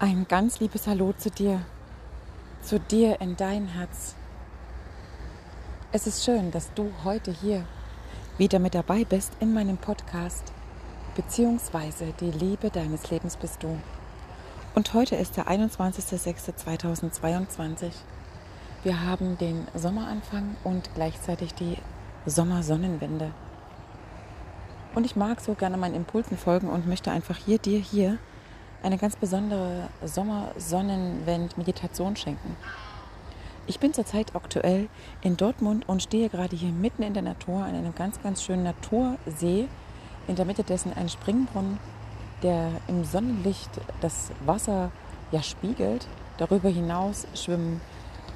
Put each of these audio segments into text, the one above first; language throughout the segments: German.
Ein ganz liebes Hallo zu dir, zu dir in dein Herz. Es ist schön, dass du heute hier wieder mit dabei bist in meinem Podcast, beziehungsweise die Liebe deines Lebens bist du. Und heute ist der 21.06.2022. Wir haben den Sommeranfang und gleichzeitig die Sommersonnenwende. Und ich mag so gerne meinen Impulsen folgen und möchte einfach hier dir hier eine ganz besondere Sommersonnenwend-Meditation schenken. Ich bin zurzeit aktuell in Dortmund und stehe gerade hier mitten in der Natur an einem ganz, ganz schönen Natursee. In der Mitte dessen ein Springbrunnen, der im Sonnenlicht das Wasser ja spiegelt. Darüber hinaus schwimmen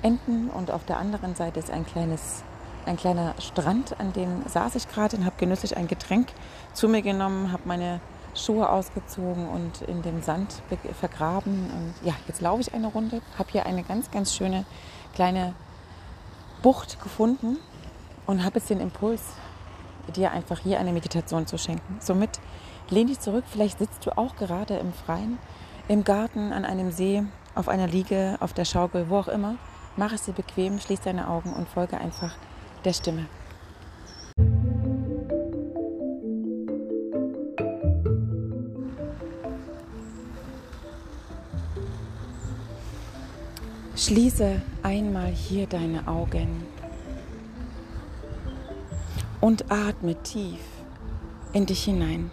Enten und auf der anderen Seite ist ein kleines ein kleiner Strand, an dem saß ich gerade und habe genüsslich ein Getränk zu mir genommen, habe meine Schuhe ausgezogen und in dem Sand vergraben. Und ja, jetzt laufe ich eine Runde, habe hier eine ganz, ganz schöne kleine Bucht gefunden und habe jetzt den Impuls, dir einfach hier eine Meditation zu schenken. Somit lehn dich zurück, vielleicht sitzt du auch gerade im Freien, im Garten, an einem See, auf einer Liege, auf der Schaukel, wo auch immer. Mach es dir bequem, schließ deine Augen und folge einfach der Stimme. Schließe einmal hier deine Augen und atme tief in dich hinein.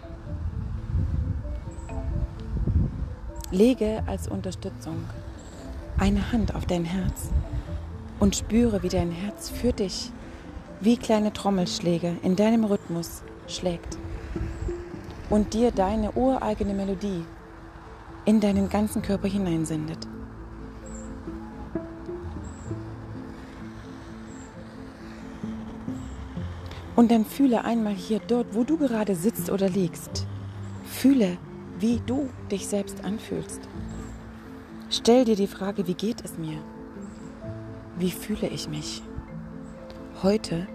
Lege als Unterstützung eine Hand auf dein Herz und spüre, wie dein Herz für dich wie kleine Trommelschläge in deinem Rhythmus schlägt und dir deine ureigene Melodie in deinen ganzen Körper hineinsendet. Und dann fühle einmal hier dort, wo du gerade sitzt oder liegst. Fühle, wie du dich selbst anfühlst. Stell dir die Frage, wie geht es mir? Wie fühle ich mich? Heute,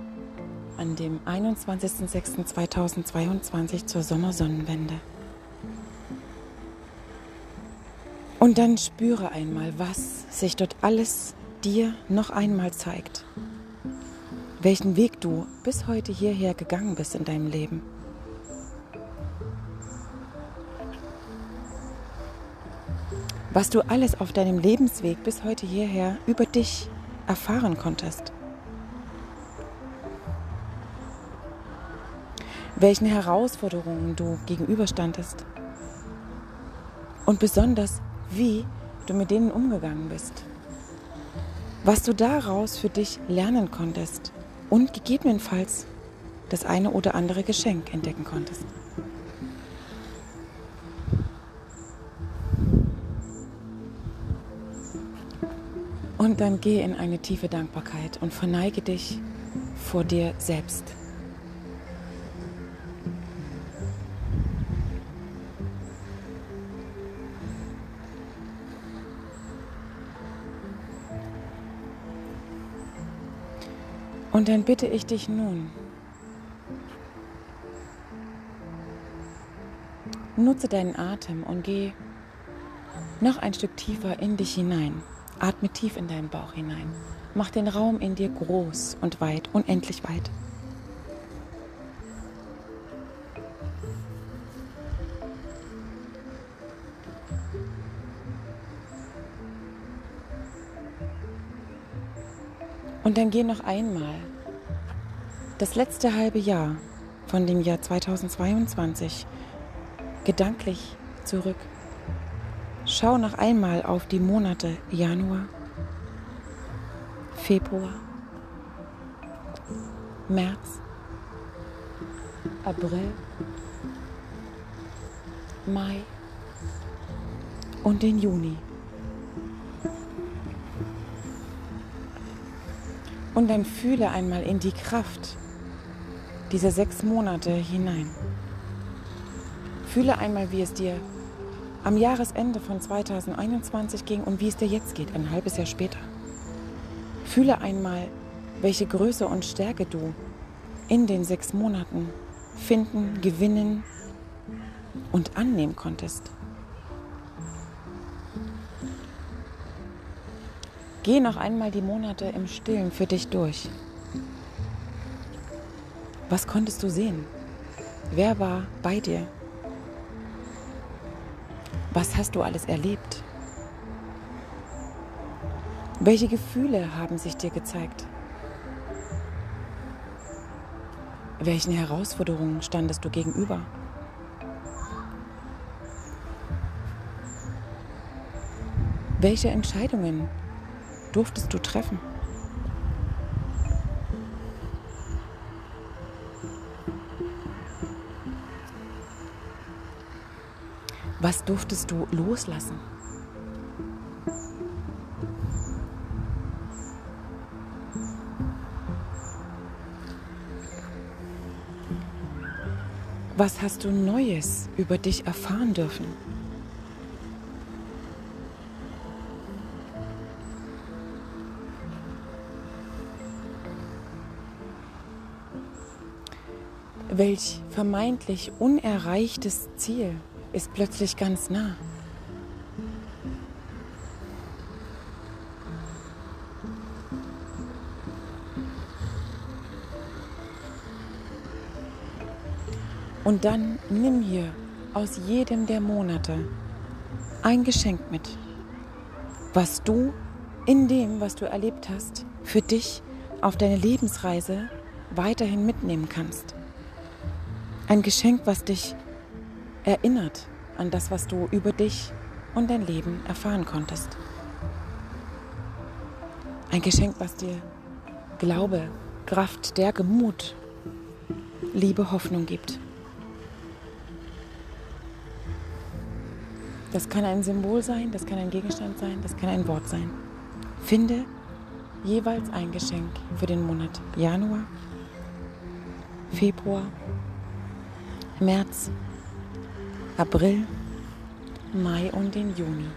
an dem 21.06.2022 zur Sommersonnenwende. Und dann spüre einmal, was sich dort alles dir noch einmal zeigt. Welchen Weg du bis heute hierher gegangen bist in deinem Leben. Was du alles auf deinem Lebensweg bis heute hierher über dich erfahren konntest. welchen Herausforderungen du gegenüberstandest und besonders, wie du mit denen umgegangen bist, was du daraus für dich lernen konntest und gegebenenfalls das eine oder andere Geschenk entdecken konntest. Und dann geh in eine tiefe Dankbarkeit und verneige dich vor dir selbst. Und dann bitte ich dich nun, nutze deinen Atem und geh noch ein Stück tiefer in dich hinein. Atme tief in deinen Bauch hinein. Mach den Raum in dir groß und weit, unendlich weit. Und dann geh noch einmal das letzte halbe Jahr von dem Jahr 2022 gedanklich zurück. Schau noch einmal auf die Monate Januar, Februar, März, April, Mai und den Juni. Und dann fühle einmal in die Kraft dieser sechs Monate hinein. Fühle einmal, wie es dir am Jahresende von 2021 ging und wie es dir jetzt geht, ein halbes Jahr später. Fühle einmal, welche Größe und Stärke du in den sechs Monaten finden, gewinnen und annehmen konntest. Geh noch einmal die Monate im Stillen für dich durch. Was konntest du sehen? Wer war bei dir? Was hast du alles erlebt? Welche Gefühle haben sich dir gezeigt? Welchen Herausforderungen standest du gegenüber? Welche Entscheidungen durftest du treffen? Was durftest du loslassen? Was hast du Neues über dich erfahren dürfen? Welch vermeintlich unerreichtes Ziel ist plötzlich ganz nah? Und dann nimm hier aus jedem der Monate ein Geschenk mit, was du in dem, was du erlebt hast, für dich auf deine Lebensreise weiterhin mitnehmen kannst. Ein Geschenk, was dich erinnert an das, was du über dich und dein Leben erfahren konntest. Ein Geschenk, was dir Glaube, Kraft, Stärke, Mut, Liebe, Hoffnung gibt. Das kann ein Symbol sein, das kann ein Gegenstand sein, das kann ein Wort sein. Finde jeweils ein Geschenk für den Monat Januar, Februar März, April, Mai und den Juni.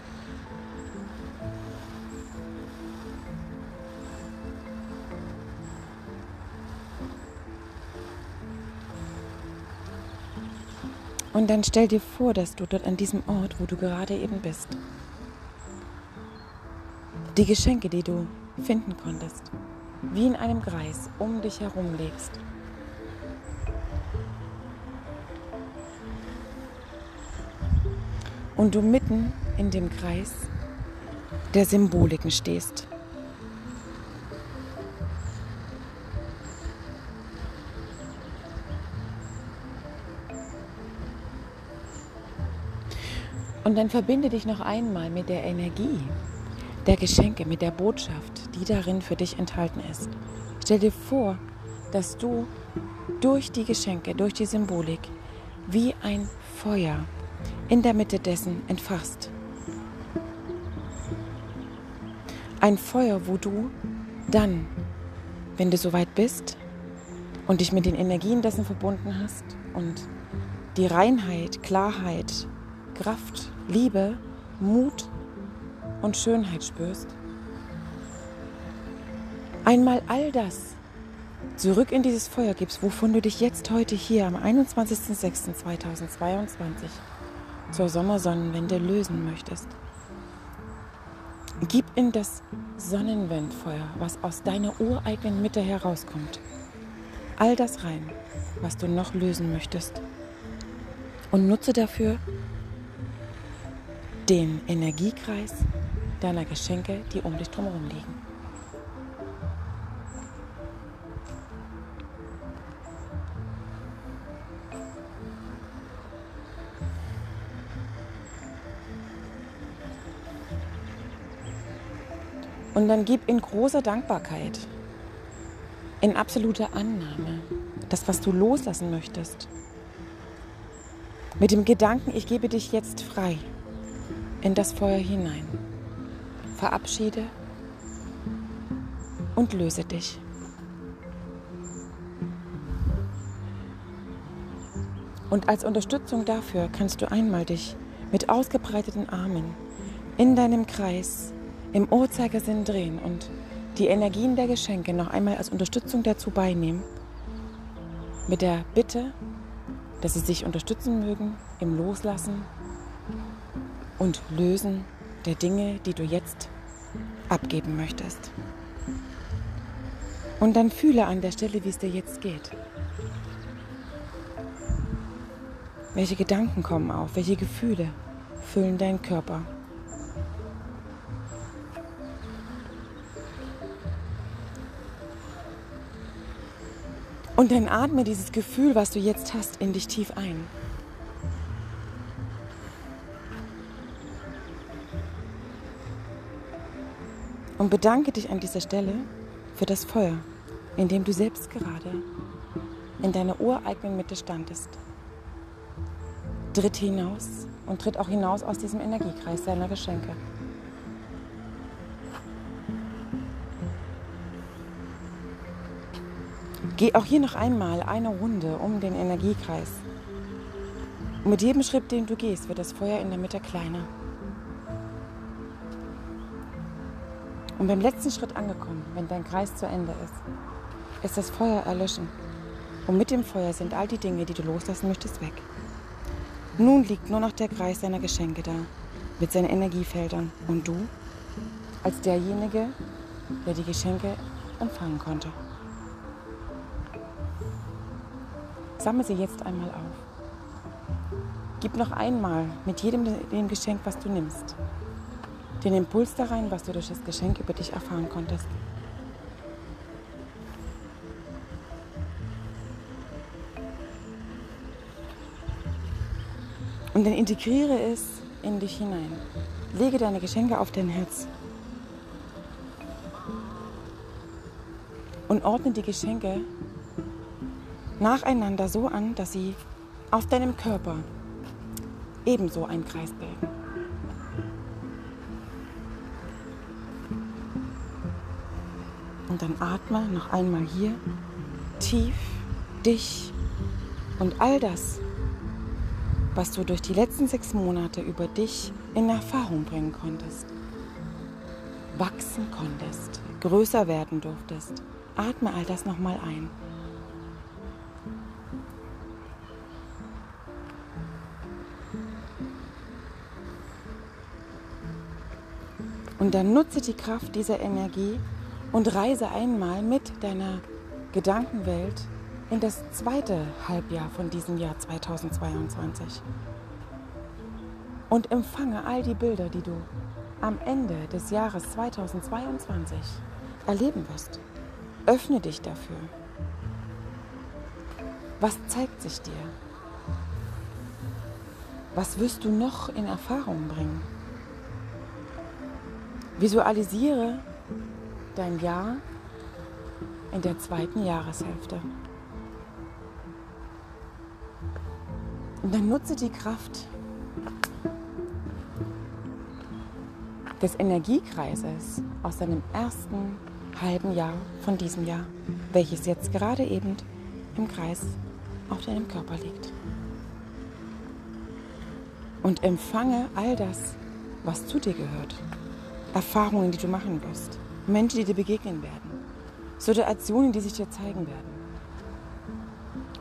Und dann stell dir vor, dass du dort an diesem Ort, wo du gerade eben bist, die Geschenke, die du finden konntest, wie in einem Kreis um dich herum legst. Und du mitten in dem Kreis der Symboliken stehst. Und dann verbinde dich noch einmal mit der Energie der Geschenke, mit der Botschaft, die darin für dich enthalten ist. Stell dir vor, dass du durch die Geschenke, durch die Symbolik wie ein Feuer in der Mitte dessen entfachst. Ein Feuer, wo du dann, wenn du soweit bist und dich mit den Energien dessen verbunden hast und die Reinheit, Klarheit, Kraft, Liebe, Mut und Schönheit spürst, einmal all das zurück in dieses Feuer gibst, wovon du dich jetzt heute hier am 21.06.2022 zur Sommersonnenwende lösen möchtest. Gib in das Sonnenwendfeuer, was aus deiner ureigenen Mitte herauskommt, all das rein, was du noch lösen möchtest. Und nutze dafür den Energiekreis deiner Geschenke, die um dich drumherum liegen. Und dann gib in großer Dankbarkeit, in absoluter Annahme, das, was du loslassen möchtest. Mit dem Gedanken, ich gebe dich jetzt frei in das Feuer hinein. Verabschiede und löse dich. Und als Unterstützung dafür kannst du einmal dich mit ausgebreiteten Armen in deinem Kreis im Uhrzeigersinn drehen und die Energien der Geschenke noch einmal als Unterstützung dazu beinehmen, mit der Bitte, dass sie sich unterstützen mögen im Loslassen und Lösen der Dinge, die du jetzt abgeben möchtest. Und dann fühle an der Stelle, wie es dir jetzt geht. Welche Gedanken kommen auf? Welche Gefühle füllen deinen Körper? Und dann atme dieses Gefühl, was du jetzt hast, in dich tief ein. Und bedanke dich an dieser Stelle für das Feuer, in dem du selbst gerade in deiner ureigenen Mitte standest. Tritt hinaus und tritt auch hinaus aus diesem Energiekreis deiner Geschenke. Geh auch hier noch einmal eine Runde um den Energiekreis. Und mit jedem Schritt, den du gehst, wird das Feuer in der Mitte kleiner. Und beim letzten Schritt angekommen, wenn dein Kreis zu Ende ist, ist das Feuer erlöschen. Und mit dem Feuer sind all die Dinge, die du loslassen möchtest, weg. Nun liegt nur noch der Kreis deiner Geschenke da, mit seinen Energiefeldern. Und du, als derjenige, der die Geschenke empfangen konnte. Sammle sie jetzt einmal auf. Gib noch einmal mit jedem dem Geschenk, was du nimmst, den Impuls da rein, was du durch das Geschenk über dich erfahren konntest. Und dann integriere es in dich hinein. Lege deine Geschenke auf dein Herz. Und ordne die Geschenke nacheinander so an, dass sie auf deinem Körper ebenso einen Kreis bilden. Und dann atme noch einmal hier tief dich und all das, was du durch die letzten sechs Monate über dich in Erfahrung bringen konntest, wachsen konntest, größer werden durftest. Atme all das nochmal ein. Und dann nutze die Kraft dieser Energie und reise einmal mit deiner Gedankenwelt in das zweite Halbjahr von diesem Jahr 2022. Und empfange all die Bilder, die du am Ende des Jahres 2022 erleben wirst. Öffne dich dafür. Was zeigt sich dir? Was wirst du noch in Erfahrung bringen? Visualisiere dein Jahr in der zweiten Jahreshälfte. Und dann nutze die Kraft des Energiekreises aus deinem ersten halben Jahr von diesem Jahr, welches jetzt gerade eben im Kreis auf deinem Körper liegt. Und empfange all das, was zu dir gehört. Erfahrungen, die du machen wirst, Menschen, die dir begegnen werden, Situationen, die sich dir zeigen werden.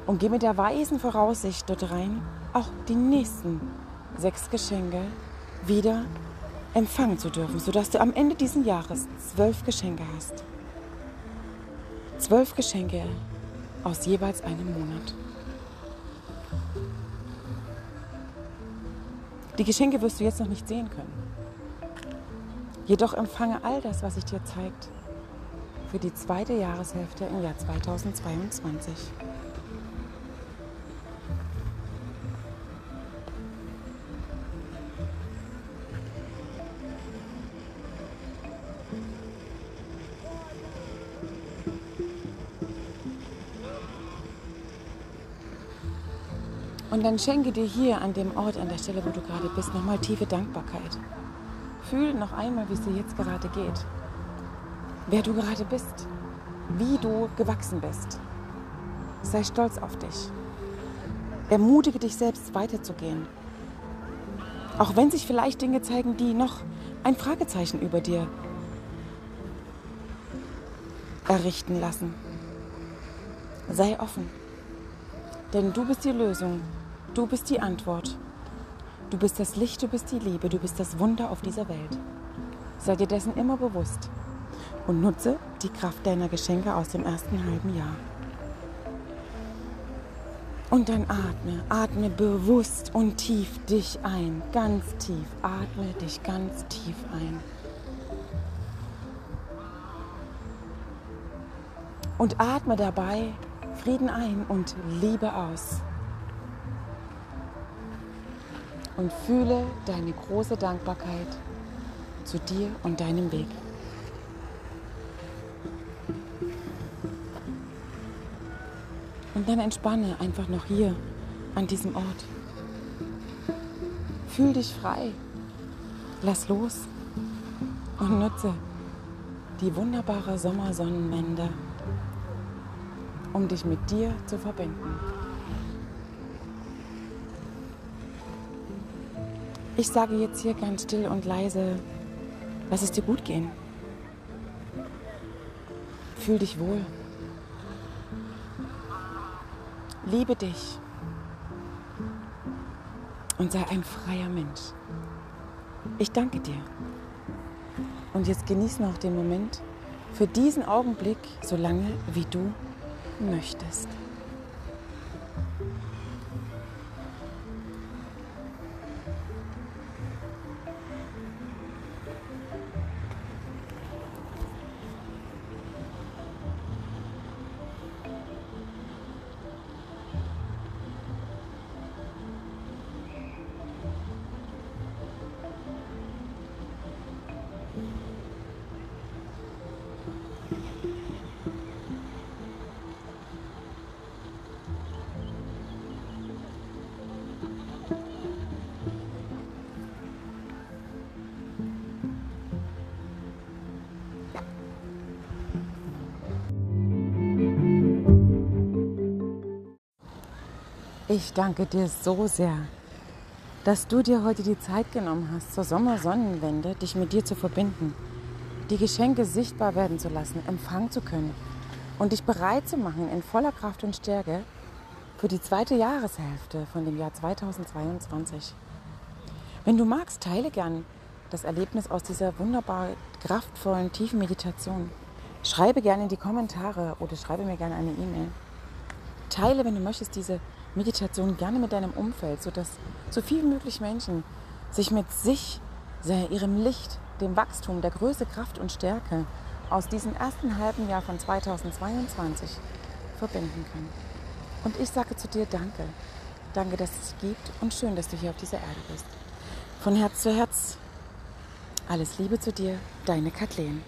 Und geh mit der weisen Voraussicht dort rein, auch die nächsten sechs Geschenke wieder empfangen zu dürfen, sodass du am Ende dieses Jahres zwölf Geschenke hast. Zwölf Geschenke aus jeweils einem Monat. Die Geschenke wirst du jetzt noch nicht sehen können. Jedoch empfange all das, was sich dir zeigt, für die zweite Jahreshälfte im Jahr 2022. Und dann schenke dir hier an dem Ort, an der Stelle, wo du gerade bist, nochmal tiefe Dankbarkeit. Fühl noch einmal, wie es dir jetzt gerade geht. Wer du gerade bist. Wie du gewachsen bist. Sei stolz auf dich. Ermutige dich selbst weiterzugehen. Auch wenn sich vielleicht Dinge zeigen, die noch ein Fragezeichen über dir errichten lassen. Sei offen. Denn du bist die Lösung. Du bist die Antwort. Du bist das Licht, du bist die Liebe, du bist das Wunder auf dieser Welt. Sei dir dessen immer bewusst und nutze die Kraft deiner Geschenke aus dem ersten halben Jahr. Und dann atme, atme bewusst und tief dich ein, ganz tief. Atme dich ganz tief ein. Und atme dabei Frieden ein und Liebe aus. Und fühle deine große Dankbarkeit zu dir und deinem Weg. Und dann entspanne einfach noch hier an diesem Ort. Fühl dich frei. Lass los und nutze die wunderbare Sommersonnenwende um dich mit dir zu verbinden. Ich sage jetzt hier ganz still und leise, lass es dir gut gehen. Fühl dich wohl. Liebe dich und sei ein freier Mensch. Ich danke dir. Und jetzt genieß noch den Moment für diesen Augenblick, so lange wie du möchtest. Ich danke dir so sehr, dass du dir heute die Zeit genommen hast, zur Sommersonnenwende dich mit dir zu verbinden, die Geschenke sichtbar werden zu lassen, empfangen zu können und dich bereit zu machen in voller Kraft und Stärke für die zweite Jahreshälfte von dem Jahr 2022. Wenn du magst, teile gern das Erlebnis aus dieser wunderbar kraftvollen, tiefen Meditation. Schreibe gerne in die Kommentare oder schreibe mir gerne eine E-Mail. Teile, wenn du möchtest, diese Meditation gerne mit deinem Umfeld, sodass so viel wie möglich Menschen sich mit sich, ihrem Licht, dem Wachstum, der Größe, Kraft und Stärke aus diesem ersten halben Jahr von 2022 verbinden können. Und ich sage zu dir Danke. Danke, dass es dich gibt und schön, dass du hier auf dieser Erde bist. Von Herz zu Herz. Alles Liebe zu dir, deine Kathleen.